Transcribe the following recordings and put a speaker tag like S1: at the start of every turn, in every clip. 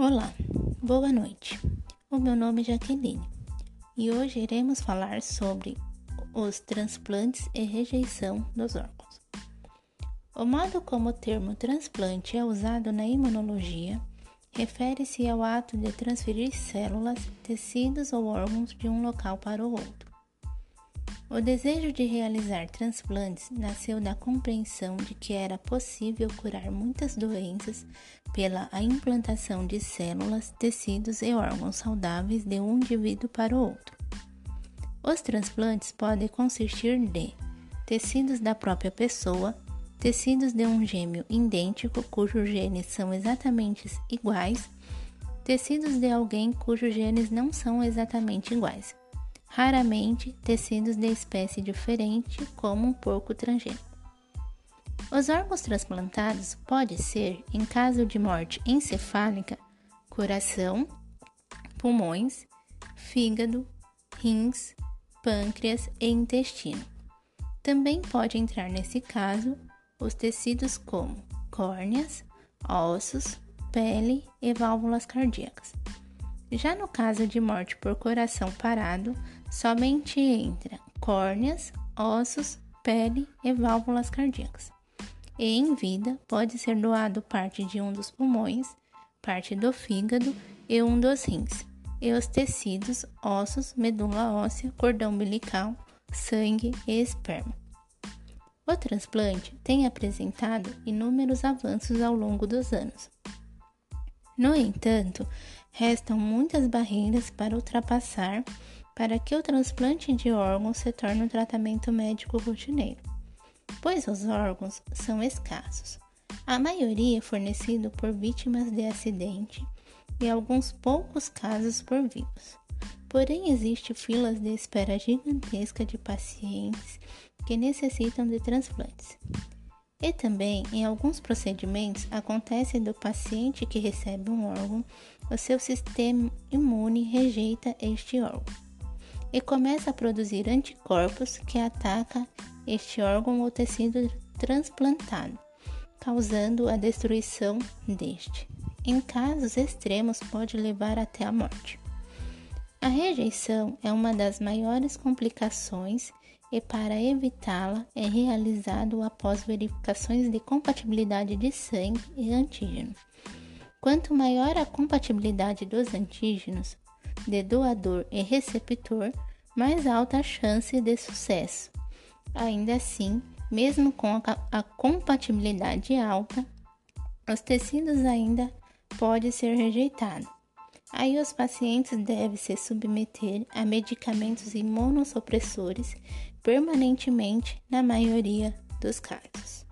S1: Olá, boa noite. O meu nome é Jaqueline e hoje iremos falar sobre os transplantes e rejeição dos órgãos. O modo como o termo transplante é usado na imunologia refere-se ao ato de transferir células, tecidos ou órgãos de um local para o outro. O desejo de realizar transplantes nasceu da compreensão de que era possível curar muitas doenças pela implantação de células, tecidos e órgãos saudáveis de um indivíduo para o outro. Os transplantes podem consistir de tecidos da própria pessoa, tecidos de um gêmeo idêntico cujos genes são exatamente iguais, tecidos de alguém cujos genes não são exatamente iguais raramente tecidos de espécie diferente, como um porco transgênico. Os órgãos transplantados podem ser, em caso de morte encefálica, coração, pulmões, fígado, rins, pâncreas e intestino. Também pode entrar nesse caso os tecidos como córneas, ossos, pele e válvulas cardíacas. Já no caso de morte por coração parado, somente entra córneas, ossos, pele e válvulas cardíacas. E em vida pode ser doado parte de um dos pulmões, parte do fígado e um dos rins, e os tecidos, ossos, medula óssea, cordão umbilical, sangue e esperma. O transplante tem apresentado inúmeros avanços ao longo dos anos. No entanto, restam muitas barreiras para ultrapassar para que o transplante de órgãos se torne um tratamento médico rotineiro, pois os órgãos são escassos. A maioria é fornecido por vítimas de acidente e alguns poucos casos por vivos. Porém, existe filas de espera gigantesca de pacientes que necessitam de transplantes. E também, em alguns procedimentos, acontece do paciente que recebe um órgão, o seu sistema imune rejeita este órgão e começa a produzir anticorpos que atacam este órgão ou tecido transplantado, causando a destruição deste. Em casos extremos, pode levar até a morte. A rejeição é uma das maiores complicações e para evitá-la é realizado após verificações de compatibilidade de sangue e antígeno. Quanto maior a compatibilidade dos antígenos de doador e receptor, mais alta a chance de sucesso. Ainda assim, mesmo com a, compatibilidade alta, os tecidos ainda podem ser rejeitados. Aí os pacientes devem se submeter a medicamentos imunossupressores permanentemente na maioria dos casos.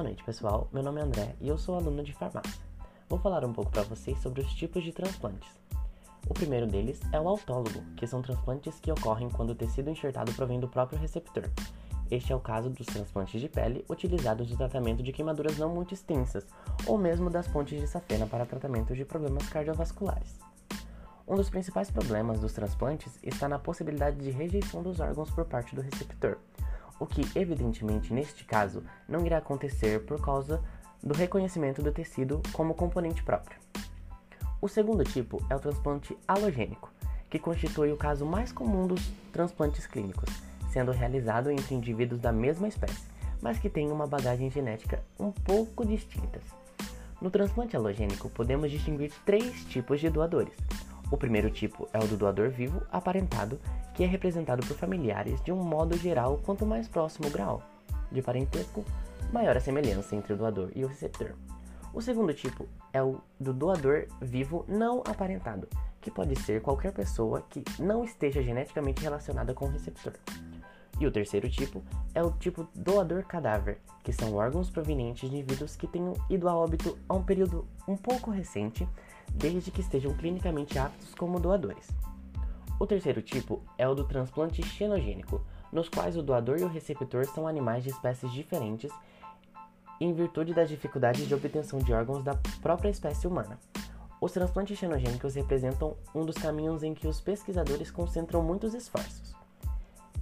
S2: Boa noite, pessoal. Meu nome é André e eu sou aluno de farmácia. Vou falar um pouco para vocês sobre os tipos de transplantes. O primeiro deles é o autólogo, que são transplantes que ocorrem quando o tecido enxertado provém do próprio receptor. Este é o caso dos transplantes de pele utilizados no tratamento de queimaduras não muito extensas, ou mesmo das pontes de safena para tratamento de problemas cardiovasculares. Um dos principais problemas dos transplantes está na possibilidade de rejeição dos órgãos por parte do receptor, o que, evidentemente, neste caso, não irá acontecer por causa do reconhecimento do tecido como componente próprio. O segundo tipo é o transplante halogênico, que constitui o caso mais comum dos transplantes clínicos, sendo realizado entre indivíduos da mesma espécie, mas que têm uma bagagem genética um pouco distintas. No transplante halogênico, podemos distinguir três tipos de doadores. O primeiro tipo é o do doador vivo aparentado, que é representado por familiares de um modo geral, quanto mais próximo o grau de parentesco, maior a semelhança entre o doador e o receptor. O segundo tipo é o do doador vivo não aparentado, que pode ser qualquer pessoa que não esteja geneticamente relacionada com o receptor. E o terceiro tipo é o tipo doador cadáver, que são órgãos provenientes de indivíduos que tenham ido a óbito a um período um pouco recente, desde que estejam clinicamente aptos como doadores. O terceiro tipo é o do transplante xenogênico, nos quais o doador e o receptor são animais de espécies diferentes em virtude das dificuldades de obtenção de órgãos da própria espécie humana. Os transplantes xenogênicos representam um dos caminhos em que os pesquisadores concentram muitos esforços.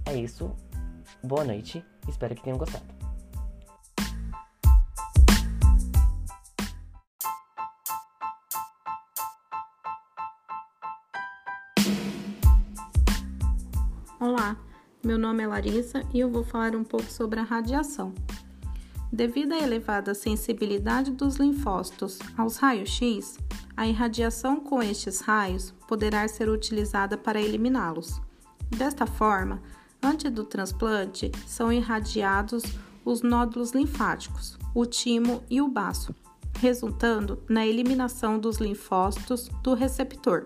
S2: É isso, boa noite, espero que tenham gostado.
S3: Meu nome é Larissa e eu vou falar um pouco sobre a radiação. Devido à elevada sensibilidade dos linfócitos aos raios-x, a irradiação com estes raios poderá ser utilizada para eliminá-los. Desta forma, antes do transplante, são irradiados os nódulos linfáticos, o timo e o baço, resultando na eliminação dos linfócitos do receptor.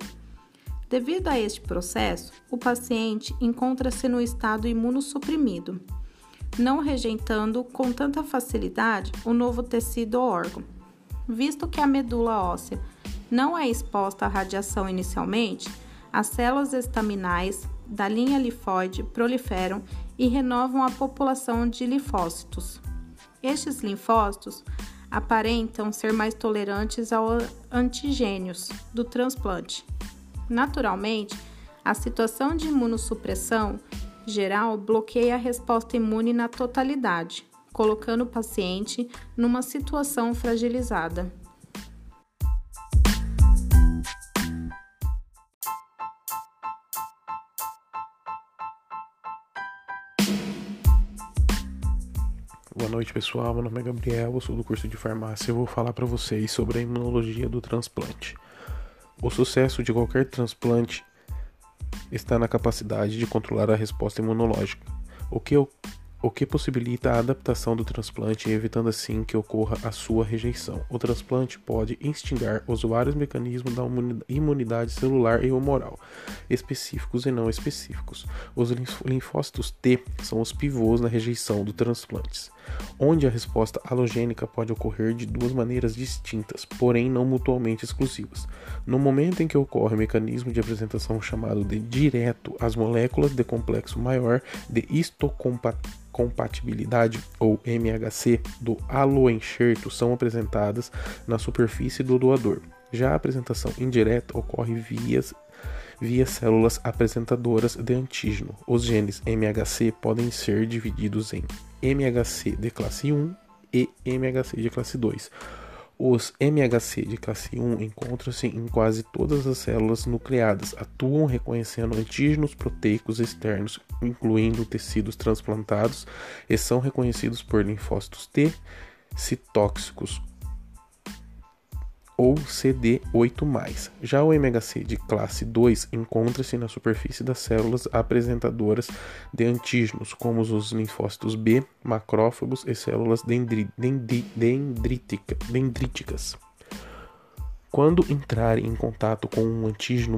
S3: Devido a este processo, o paciente encontra-se no estado imunossuprimido não rejeitando com tanta facilidade o novo tecido ou órgão. Visto que a medula óssea não é exposta à radiação inicialmente, as células estaminais da linha linfóide proliferam e renovam a população de linfócitos. Estes linfócitos aparentam ser mais tolerantes aos antigênios do transplante. Naturalmente, a situação de imunossupressão geral bloqueia a resposta imune na totalidade, colocando o paciente numa situação fragilizada.
S4: Boa noite, pessoal. Meu nome é Gabriel, eu sou do curso de farmácia e vou falar para vocês sobre a imunologia do transplante. O sucesso de qualquer transplante está na capacidade de controlar a resposta imunológica, o que, o que possibilita a adaptação do transplante, evitando assim que ocorra a sua rejeição. O transplante pode instigar os vários mecanismos da imunidade celular e humoral, específicos e não específicos. Os linfócitos T são os pivôs na rejeição do transplantes, onde a resposta halogênica pode ocorrer de duas maneiras distintas, porém não mutuamente exclusivas. No momento em que ocorre o mecanismo de apresentação chamado de direto, as moléculas de complexo maior de histocompatibilidade, ou MHC, do haloenxerto são apresentadas na superfície do doador. Já a apresentação indireta ocorre vias via células apresentadoras de antígeno. Os genes MHC podem ser divididos em MHC de classe 1 e MHC de classe 2 os MHC de classe 1 encontram-se em quase todas as células nucleadas, atuam reconhecendo antígenos proteicos externos, incluindo tecidos transplantados, e são reconhecidos por linfócitos T citóxicos ou CD8+. Já o MHC de classe 2 encontra-se na superfície das células apresentadoras de antígenos, como os linfócitos B, macrófagos e células dendri, dendri, dendrítica, dendríticas. Quando entrarem em contato com um antígeno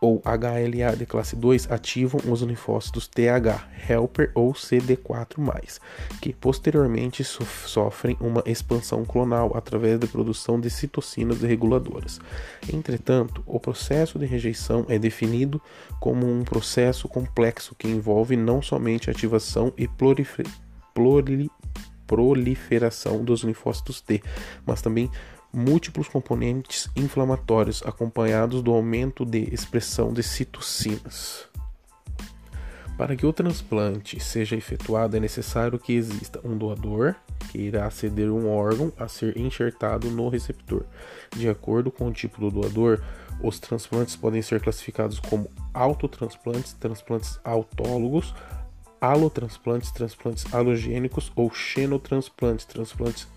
S4: ou HLA de classe 2 ativam os linfócitos TH, helper ou CD4+, que posteriormente sofrem uma expansão clonal através da produção de citocinas reguladoras. Entretanto, o processo de rejeição é definido como um processo complexo que envolve não somente ativação e proliferação dos linfócitos T, mas também múltiplos componentes inflamatórios acompanhados do aumento de expressão de citocinas. Para que o transplante seja efetuado, é necessário que exista um doador, que irá ceder um órgão a ser enxertado no receptor. De acordo com o tipo do doador, os transplantes podem ser classificados como autotransplantes, transplantes autólogos, alotransplantes, transplantes halogênicos ou xenotransplantes, transplantes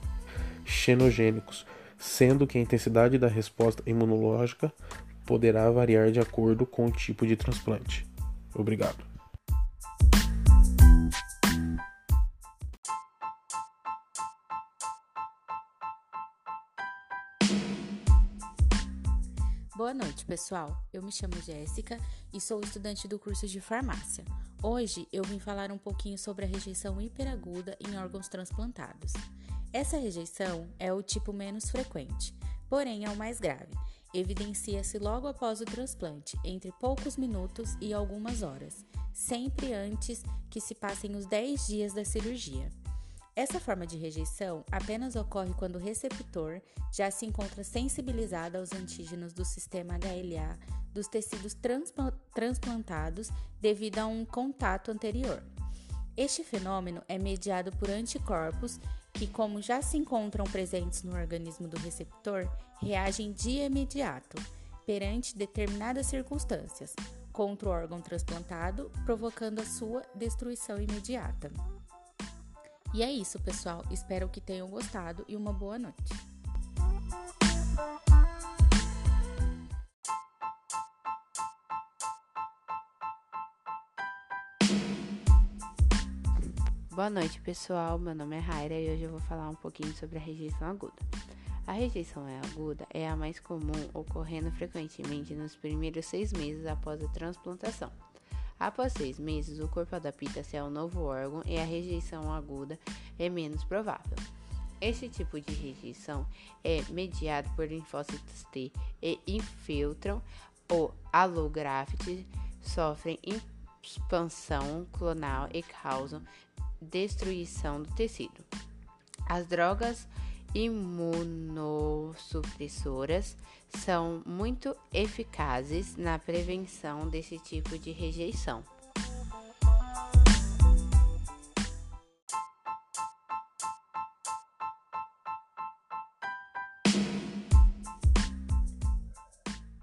S4: xenogênicos sendo que a intensidade da resposta imunológica poderá variar de acordo com o tipo de transplante. Obrigado.
S5: Boa noite, pessoal. Eu me chamo Jéssica e sou estudante do curso de farmácia. Hoje eu vim falar um pouquinho sobre a rejeição hiperaguda em órgãos transplantados. Essa rejeição é o tipo menos frequente, porém é o mais grave. Evidencia-se logo após o transplante, entre poucos minutos e algumas horas, sempre antes que se passem os 10 dias da cirurgia. Essa forma de rejeição apenas ocorre quando o receptor já se encontra sensibilizado aos antígenos do sistema HLA dos tecidos transplantados devido a um contato anterior. Este fenômeno é mediado por anticorpos que, como já se encontram presentes no organismo do receptor, reagem de imediato perante determinadas circunstâncias contra o órgão transplantado, provocando a sua destruição imediata. E é isso, pessoal. Espero que tenham gostado e uma boa noite.
S6: Boa noite, pessoal. Meu nome é Raira e hoje eu vou falar um pouquinho sobre a rejeição aguda. A rejeição aguda é a mais comum, ocorrendo frequentemente nos primeiros seis meses após a transplantação. Após seis meses, o corpo adapta-se ao novo órgão e a rejeição aguda é menos provável. Este tipo de rejeição é mediado por linfócitos T e infiltram o allograft, sofrem expansão clonal e causam destruição do tecido. As drogas imunossupressoras são muito eficazes na prevenção desse tipo de rejeição.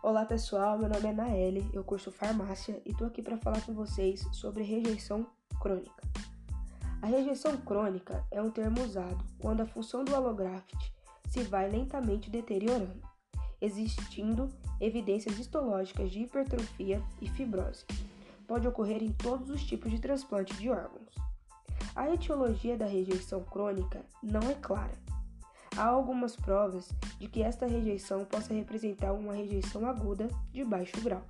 S7: Olá pessoal, meu nome é Naeli, eu curso farmácia e tô aqui para falar com vocês sobre rejeição crônica. A rejeição crônica é um termo usado quando a função do allograft se vai lentamente deteriorando, existindo evidências histológicas de hipertrofia e fibrose. Pode ocorrer em todos os tipos de transplante de órgãos. A etiologia da rejeição crônica não é clara. Há algumas provas de que esta rejeição possa representar uma rejeição aguda de baixo grau.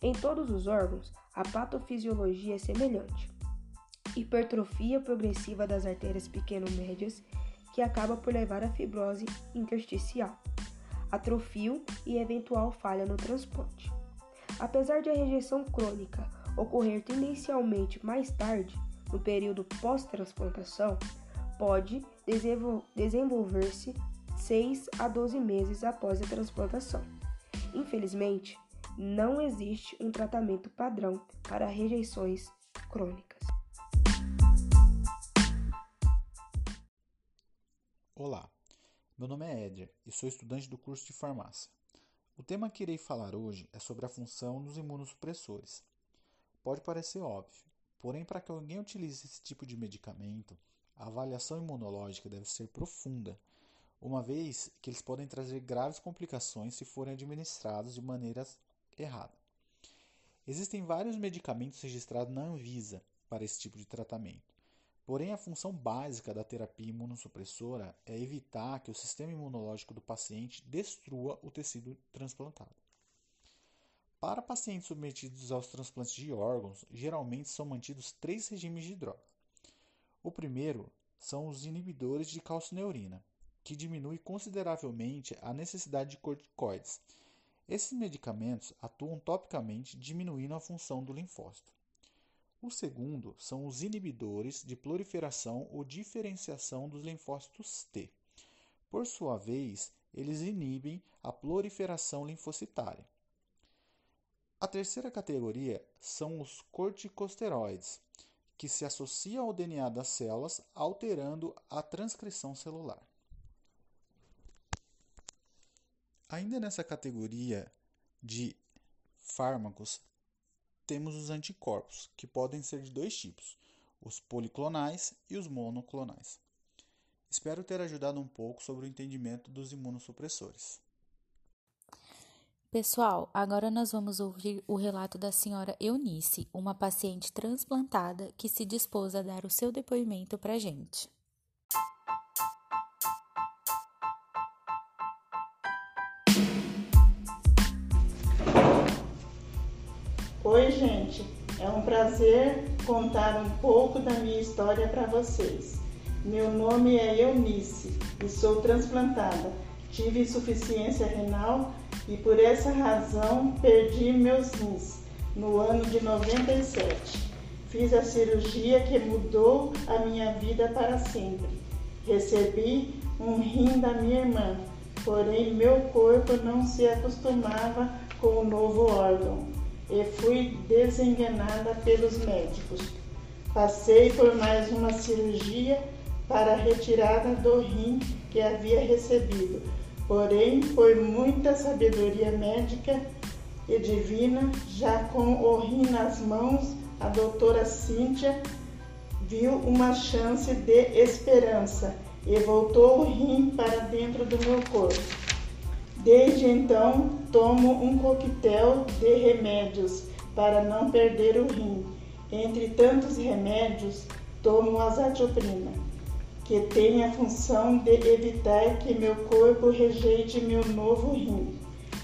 S7: Em todos os órgãos, a patofisiologia é semelhante hipertrofia progressiva das artérias pequeno-médias, que acaba por levar à fibrose intersticial, atrofio e eventual falha no transplante. Apesar de a rejeição crônica ocorrer tendencialmente mais tarde, no período pós-transplantação, pode desenvolver-se 6 a 12 meses após a transplantação. Infelizmente, não existe um tratamento padrão para rejeições crônicas.
S8: Olá, meu nome é Éder e sou estudante do curso de farmácia. O tema que irei falar hoje é sobre a função dos imunossupressores. Pode parecer óbvio, porém, para que alguém utilize esse tipo de medicamento, a avaliação imunológica deve ser profunda, uma vez que eles podem trazer graves complicações se forem administrados de maneira errada. Existem vários medicamentos registrados na Anvisa para esse tipo de tratamento. Porém, a função básica da terapia imunossupressora é evitar que o sistema imunológico do paciente destrua o tecido transplantado. Para pacientes submetidos aos transplantes de órgãos, geralmente são mantidos três regimes de droga. O primeiro são os inibidores de calcineurina, que diminui consideravelmente a necessidade de corticoides. Esses medicamentos atuam topicamente, diminuindo a função do linfócito. O segundo são os inibidores de proliferação ou diferenciação dos linfócitos T. Por sua vez, eles inibem a proliferação linfocitária. A terceira categoria são os corticosteroides, que se associam ao DNA das células, alterando a transcrição celular. Ainda nessa categoria de fármacos, temos os anticorpos, que podem ser de dois tipos, os policlonais e os monoclonais. Espero ter ajudado um pouco sobre o entendimento dos imunossupressores.
S5: Pessoal, agora nós vamos ouvir o relato da senhora Eunice, uma paciente transplantada que se dispôs a dar o seu depoimento para a gente.
S9: Oi, gente. É um prazer contar um pouco da minha história para vocês. Meu nome é Eunice e sou transplantada. Tive insuficiência renal e por essa razão perdi meus rins no ano de 97. Fiz a cirurgia que mudou a minha vida para sempre. Recebi um rim da minha irmã, porém meu corpo não se acostumava com o novo órgão e fui desenganada pelos médicos. Passei por mais uma cirurgia para a retirada do rim que havia recebido, porém, por muita sabedoria médica e divina, já com o rim nas mãos, a doutora Cíntia viu uma chance de esperança e voltou o rim para dentro do meu corpo. Desde então, tomo um coquetel de remédios para não perder o rim. Entre tantos remédios, tomo azatioprina, que tem a função de evitar que meu corpo rejeite meu novo rim.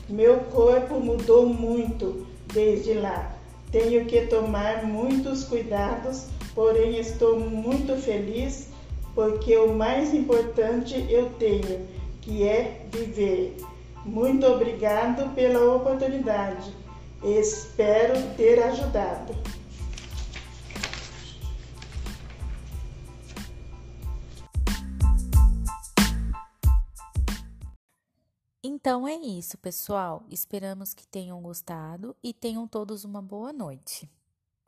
S9: Meu corpo mudou muito desde lá. Tenho que tomar muitos cuidados, porém estou muito feliz porque o mais importante eu tenho, que é viver. Muito obrigado pela oportunidade. Espero ter ajudado.
S5: Então é isso, pessoal. Esperamos que tenham gostado e tenham todos uma boa noite.